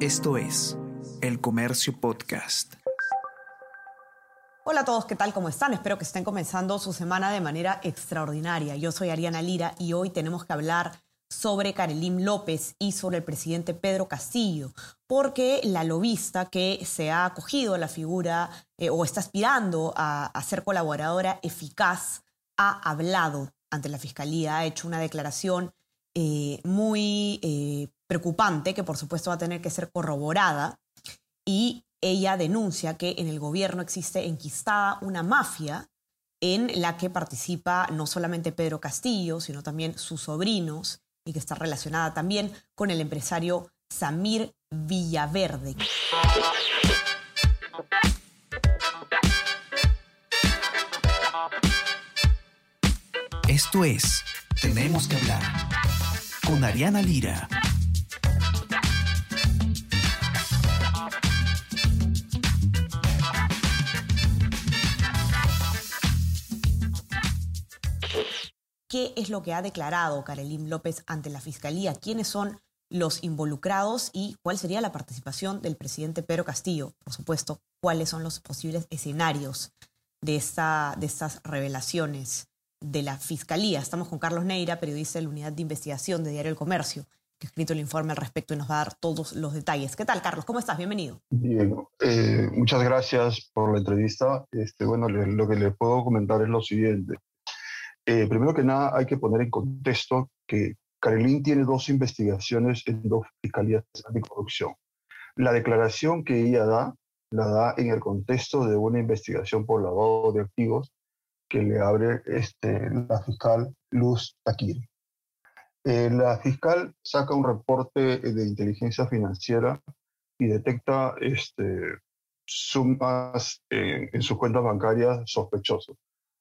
Esto es El Comercio Podcast. Hola a todos, ¿qué tal? ¿Cómo están? Espero que estén comenzando su semana de manera extraordinaria. Yo soy Ariana Lira y hoy tenemos que hablar sobre Karelim López y sobre el presidente Pedro Castillo, porque la lobista que se ha acogido a la figura eh, o está aspirando a, ser colaboradora eficaz ha hablado ante la Fiscalía, ha hecho una declaración eh, muy eh, preocupante que por supuesto va a tener que ser corroborada y ella denuncia que en el gobierno existe enquistada una mafia en la que participa no solamente Pedro Castillo, sino también sus sobrinos y que está relacionada también con el empresario Samir Villaverde. Esto es Tenemos que hablar con Ariana Lira. ¿Qué es lo que ha declarado Karelim López ante la Fiscalía? ¿Quiénes son los involucrados y cuál sería la participación del presidente Pedro Castillo? Por supuesto, cuáles son los posibles escenarios de, esta, de estas revelaciones de la Fiscalía. Estamos con Carlos Neira, periodista de la Unidad de Investigación de Diario El Comercio, que ha escrito el informe al respecto y nos va a dar todos los detalles. ¿Qué tal, Carlos? ¿Cómo estás? Bienvenido. Bien, eh, muchas gracias por la entrevista. Este, bueno, lo que le puedo comentar es lo siguiente. Eh, primero que nada, hay que poner en contexto que Karelin tiene dos investigaciones en dos fiscalías de corrupción. La declaración que ella da, la da en el contexto de una investigación por lavado de activos que le abre este, la fiscal Luz Taquiri. Eh, la fiscal saca un reporte de inteligencia financiera y detecta este, sumas en sus cuentas bancarias sospechosas.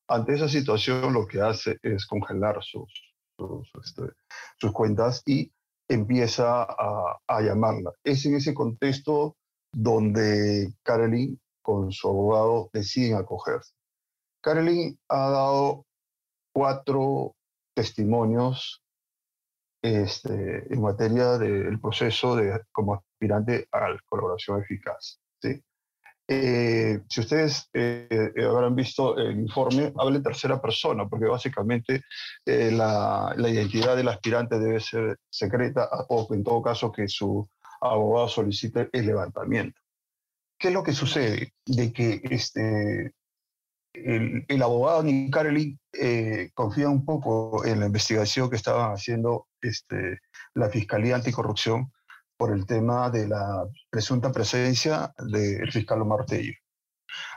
Ante esa situación lo que hace es congelar sus, sus, este, cuentas y empieza a, llamarla. Es en ese contexto donde Karelin con su abogado deciden acogerse. Karelin ha dado cuatro testimonios este, en materia del proceso de, como aspirante a la colaboración eficaz. ¿sí? Eh, si ustedes eh, eh, habrán visto el informe, habla en tercera persona, porque básicamente la, la, identidad del aspirante debe ser secreta o en todo caso que su abogado solicite el levantamiento. ¿Qué es lo que sucede? De que este, el, el abogado Nick Carlin confía un poco en la investigación que estaba haciendo este, la Fiscalía Anticorrupción por el tema de la presunta presencia del fiscal Omar Tello.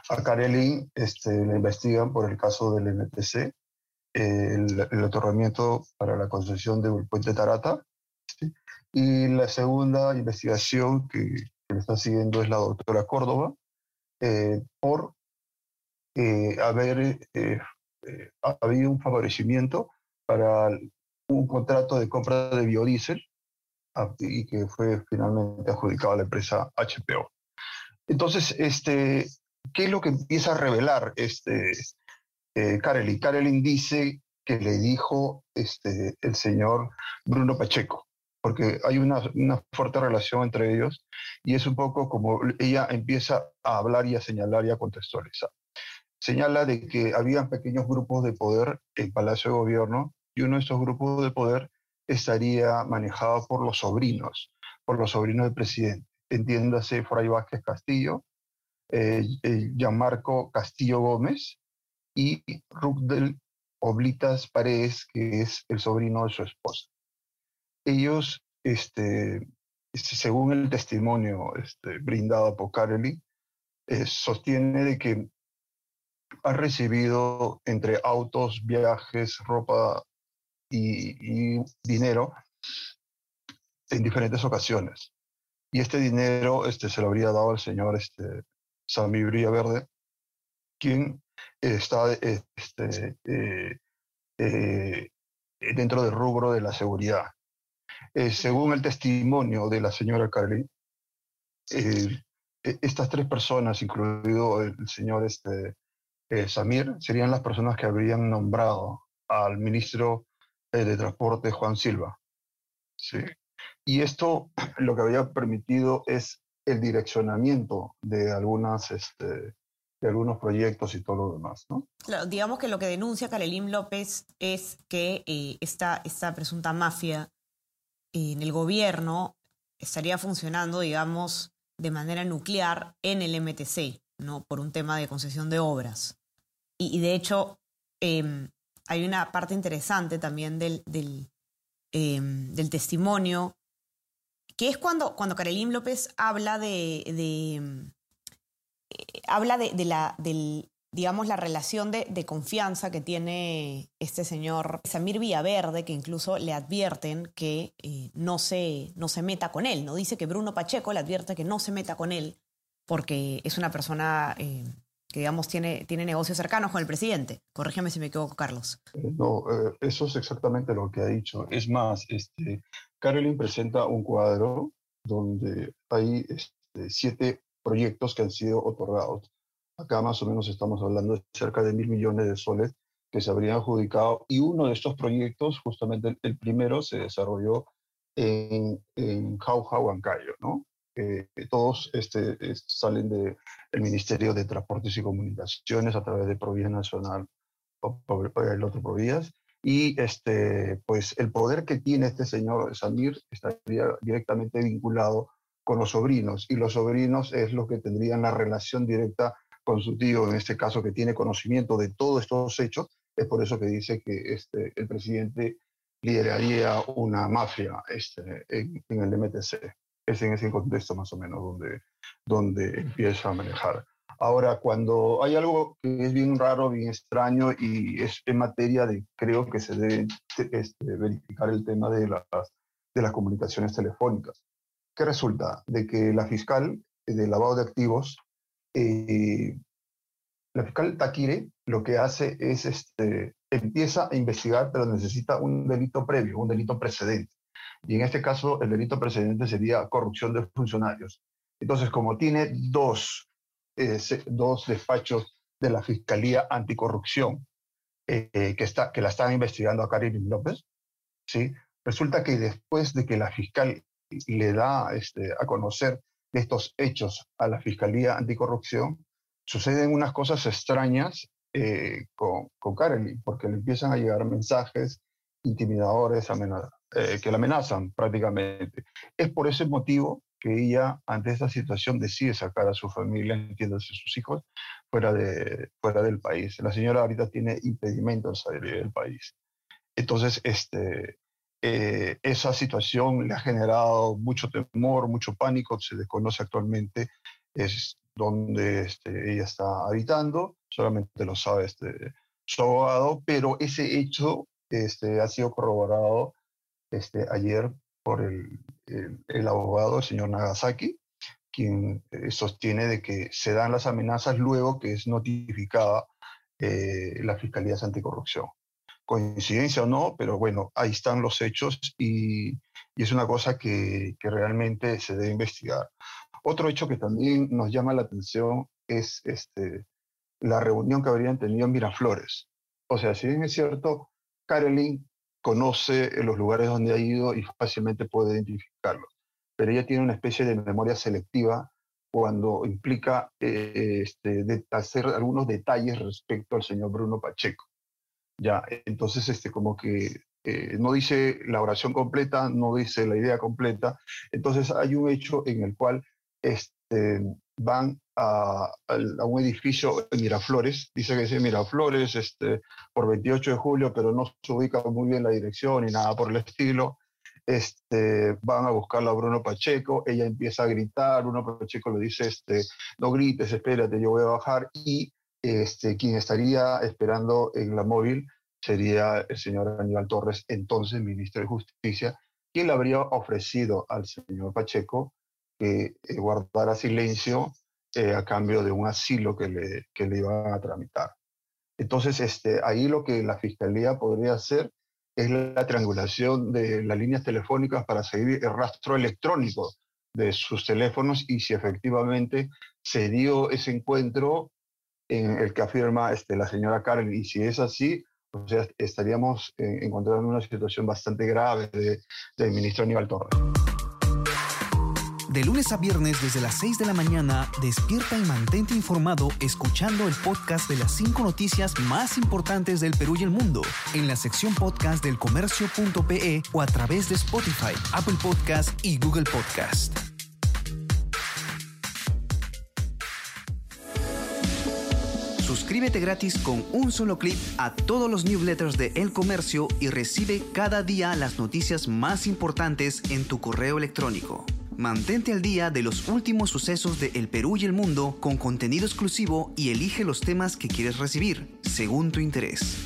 A Karelin este, investigan por el caso del NTC, el, el, otorgamiento para la concesión del puente Tarata. Y la segunda investigación que, le está siguiendo es la doctora Córdoba, eh, por eh, haber eh, eh, habido un favorecimiento para un contrato de compra de biodiesel y que fue finalmente adjudicado a la empresa HPO. Entonces, este, ¿qué es lo que empieza a revelar este, eh, Karelin? Karelin dice que le dijo este, el señor Bruno Pacheco, porque hay una, una, fuerte relación entre ellos y es un poco como ella empieza a hablar y a señalar y a contextualizar. Señala de que había pequeños grupos de poder en Palacio de Gobierno y uno de esos grupos de poder estaría manejado por los sobrinos, por los sobrinos del presidente. Entiéndase Fray Vázquez Castillo, eh, Gianmarco Castillo Gómez y Rugdel Oblitas Paredes, que es el sobrino de su esposa. Ellos, este, este según el testimonio este, brindado por Kareli, eh, sostiene de que ha recibido entre autos, viajes, ropa y, dinero en diferentes ocasiones. Y este dinero este, se lo habría dado al señor este, Sammy Verde, quien está este, eh, eh, dentro del rubro de la seguridad. Eh, según el testimonio de la señora Carly, e, estas tres personas, incluido el señor este, Samir, serían las personas que habrían nombrado al ministro de Transporte Juan Silva. ¿sí? y esto lo que había permitido es el direccionamiento de algunas este, de algunos proyectos y todo lo demás, ¿no? Claro, digamos que lo que denuncia Karelim López es que eh, esta, esta presunta mafia en el gobierno estaría funcionando, digamos, de manera nuclear en el MTC, ¿no? Por un tema de concesión de obras. Y, de hecho, em, hay una parte interesante también del, del, em, testimonio, que es cuando, cuando López habla de, de em, eh, habla de, la, digamos, la relación de, confianza que tiene este señor Samir Villaverde, que incluso le advierten que eh, no, se, no se meta con él. ¿no? Dice que Bruno Pacheco le advierte que no se meta con él porque es una persona eh, que, digamos, tiene, tiene negocios cercanos con el presidente. Corrígeme si me equivoco, Carlos. No, eso es exactamente lo que ha dicho. Es más, este, Carolyn presenta un cuadro donde hay este, siete proyectos que han sido otorgados. Acá más o menos estamos hablando de cerca de mil millones de soles que se habrían adjudicado y uno de estos proyectos, justamente el, primero, se desarrolló en, en Jauja, Huancayo, ¿no? Eh, todos este, salen del el Ministerio de Transportes y Comunicaciones a través de Provías Nacional o, el otro Provías. Y este, pues el poder que tiene este señor Samir estaría directamente vinculado con los sobrinos, y los sobrinos es lo que tendrían la relación directa con su tío, en este caso que tiene conocimiento de todos estos hechos, es por eso que dice que este, el presidente lideraría una mafia este, en, el MTC. Es en ese contexto más o menos donde, donde empieza a manejar. Ahora, cuando hay algo que es bien raro, bien extraño y es en materia de, creo que se debe este, verificar el tema de las, de las comunicaciones telefónicas. ¿Qué resulta? De que la fiscal de lavado de activos, eh, la fiscal Taquire, lo que hace es, este, empieza a investigar, pero necesita un delito previo, un delito precedente. Y en este caso, el delito precedente sería corrupción de funcionarios. Entonces, como tiene dos, dos despachos de la Fiscalía Anticorrupción eh, que, está, que la están investigando a Karim López, ¿sí? resulta que después de que la fiscal le da este, a conocer estos hechos a la Fiscalía Anticorrupción, suceden unas cosas extrañas eh, con, con porque le empiezan a llegar mensajes intimidadores eh, que la amenazan prácticamente. Es por ese motivo que ella, ante esta situación, decide sacar a su familia, entiéndase sus hijos, fuera, de, fuera del país. La señora ahorita tiene impedimento de salir del país. Entonces, este, eh, esa situación le ha generado mucho temor, mucho pánico, se desconoce actualmente es donde este, ella está habitando, solamente lo sabe este, su abogado, pero ese hecho este, ha sido corroborado este, ayer por el, abogado, el señor Nagasaki, quien eh, sostiene de que se dan las amenazas luego que es notificada eh, la Fiscalía de Anticorrupción coincidencia o no, pero bueno, ahí están los hechos y, es una cosa que, realmente se debe investigar. Otro hecho que también nos llama la atención es este, la reunión que habrían tenido en Miraflores. O sea, si bien es cierto, Carolyn conoce los lugares donde ha ido y fácilmente puede identificarlos, pero ella tiene una especie de memoria selectiva cuando implica eh, este, hacer algunos detalles respecto al señor Bruno Pacheco. Ya, entonces, este, como que eh, no dice la oración completa, no dice la idea completa. Entonces, hay un hecho en el cual este, van a, un edificio en Miraflores, dice que es Miraflores este, por 28 de julio, pero no se ubica muy bien la dirección ni nada por el estilo. Este, van a buscarlo a Bruno Pacheco, ella empieza a gritar, Bruno Pacheco le dice, este, no grites, espérate, yo voy a bajar, y este, quien estaría esperando en la móvil sería el señor Aníbal Torres, entonces ministro de Justicia, quien le habría ofrecido al señor Pacheco que eh, guardara silencio eh, a cambio de un asilo que le, que le iban a tramitar. Entonces, este, ahí lo que la Fiscalía podría hacer es la triangulación de las líneas telefónicas para seguir el rastro electrónico de sus teléfonos y si efectivamente se dio ese encuentro en el que afirma este, la señora Karen. Y si es así, o sea, estaríamos eh, encontrando una situación bastante grave del ministro Aníbal Torres. De lunes a viernes desde las 6 de la mañana, despierta y mantente informado escuchando el podcast de las 5 noticias más importantes del Perú y el mundo en la sección podcast del comercio.pe o a través de Spotify, Apple Podcast y Google Podcast. Suscríbete gratis con un solo clic a todos los newsletters de El Comercio y recibe cada día las noticias más importantes en tu correo electrónico. Mantente al día de los últimos sucesos de El Perú y el mundo con contenido exclusivo y elige los temas que quieres recibir, según tu interés.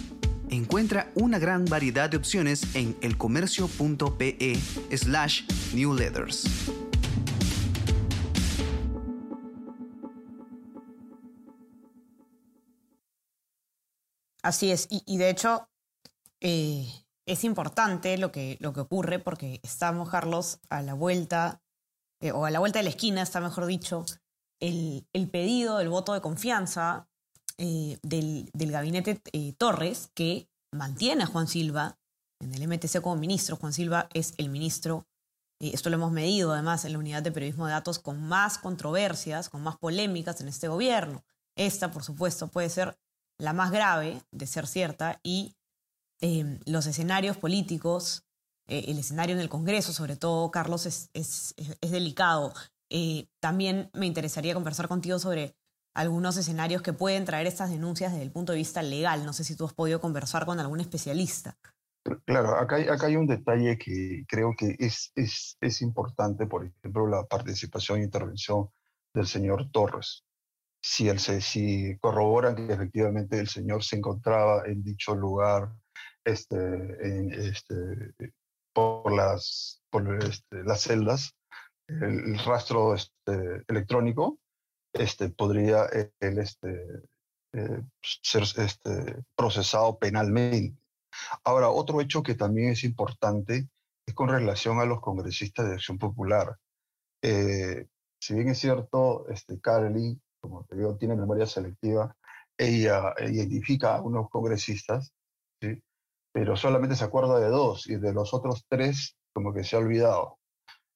Encuentra una gran variedad de opciones en elcomercio.pe slash newsletters. Así es, y, de hecho eh, es importante lo que, lo que ocurre porque estamos, Carlos, a la vuelta eh, o a la vuelta de la esquina, está mejor dicho, el, pedido del voto de confianza eh, del, gabinete eh, Torres, que mantiene a Juan Silva en el MTC como ministro. Juan Silva es el ministro, esto lo hemos medido además en la unidad de periodismo de datos, con más controversias, con más polémicas en este gobierno. Esta, por supuesto, puede ser la más grave de ser cierta y los escenarios políticos eh, el escenario en el Congreso, sobre todo, Carlos, es, es, delicado. Eh, también me interesaría conversar contigo sobre algunos escenarios que pueden traer estas denuncias desde el punto de vista legal. No sé si tú has podido conversar con algún especialista. Claro, acá acá hay un detalle que creo que es, es, es importante, por ejemplo, la participación e intervención del señor Torres. Si, él se, si corroboran que efectivamente el señor se encontraba en dicho lugar este, en, este, por las, por este, las celdas, el, rastro este, electrónico este, podría el, este, eh, ser este, procesado penalmente. Ahora, otro hecho que también es importante es con relación a los congresistas de Acción Popular. Eh, si bien es cierto, este, Carly, como te digo, tiene memoria selectiva, ella identifica a unos congresistas, ¿sí? Pero solamente se acuerda de dos y de los otros tres como que se ha olvidado.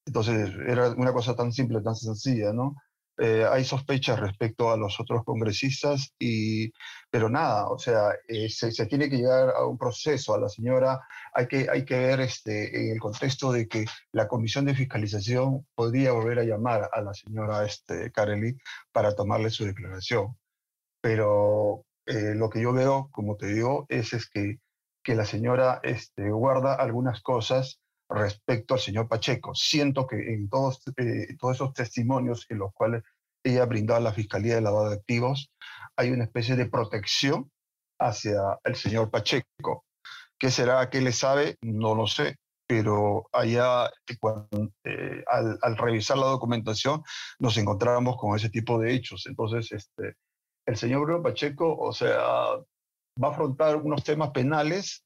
Entonces era una cosa tan simple, tan sencilla, ¿no? Eh, hay sospechas respecto a los otros congresistas, y, pero nada, o sea, eh, se, se, tiene que llegar a un proceso. A la señora hay que, hay que ver este, en el contexto de que la Comisión de Fiscalización podría volver a llamar a la señora este, Carely para tomarle su declaración. Pero eh, lo que yo veo, como te digo, es, es que que la señora este, guarda algunas cosas respecto al señor Pacheco. Siento que en todos, eh, todos esos testimonios en los cuales ella brindó a la Fiscalía de Lavado de Activos, hay una especie de protección hacia el señor Pacheco. ¿Qué será que le sabe? No lo sé, pero allá eh, al, al, revisar la documentación nos encontramos con ese tipo de hechos. Entonces, este, el señor Bruno Pacheco, o sea, va a afrontar unos temas penales,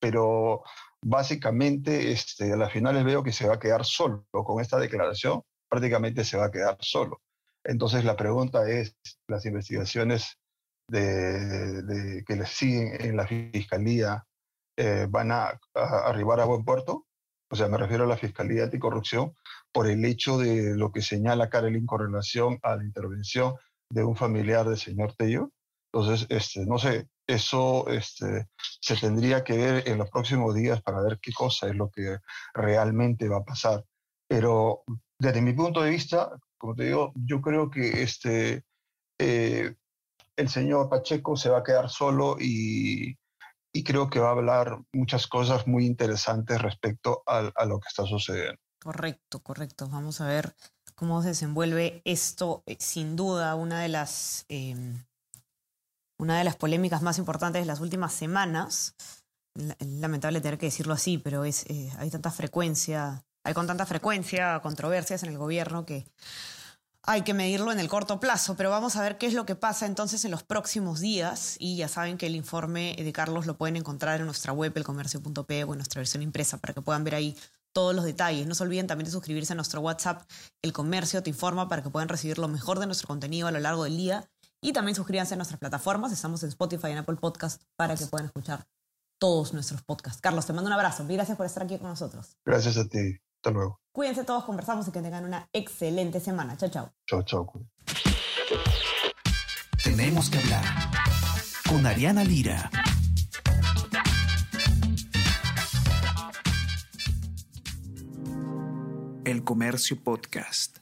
pero básicamente este, a las finales veo que se va a quedar solo con esta declaración, prácticamente se va a quedar solo. Entonces la pregunta es, las investigaciones de, que le siguen en la Fiscalía eh, van a, arribar a buen puerto, o sea, me refiero a la Fiscalía Anticorrupción, por el hecho de lo que señala Karelin con relación a la intervención de un familiar del señor Tello. Entonces, este, no sé, eso este, se tendría que ver en los próximos días para ver qué cosa es lo que realmente va a pasar. Pero desde mi punto de vista, como te digo, yo creo que este, eh, el señor Pacheco se va a quedar solo y, y, creo que va a hablar muchas cosas muy interesantes respecto a, a, lo que está sucediendo. Correcto, correcto. Vamos a ver cómo se desenvuelve esto. Eh, sin duda, una de las... Eh, una de las polémicas más importantes de las últimas semanas. Lamentable tener que decirlo así, pero es, eh, hay tanta frecuencia, hay con tanta frecuencia controversias en el gobierno que hay que medirlo en el corto plazo, pero vamos a ver qué es lo que pasa entonces en los próximos días y ya saben que el informe de Carlos lo pueden encontrar en nuestra web, elcomercio.p o en nuestra versión impresa para que puedan ver ahí todos los detalles. No se olviden también de suscribirse a nuestro WhatsApp, El Comercio te informa para que puedan recibir lo mejor de nuestro contenido a lo largo del día y también suscríbanse a nuestras plataformas. Estamos en Spotify y en Apple Podcast para que puedan escuchar todos nuestros podcasts. Carlos, te mando un abrazo. Gracias por estar aquí con nosotros. Gracias a ti. Hasta luego. Cuídense todos, conversamos y que tengan una excelente semana. Chao, chao. Chao, chao. Tenemos que hablar con Ariana Lira. El Comercio Podcast.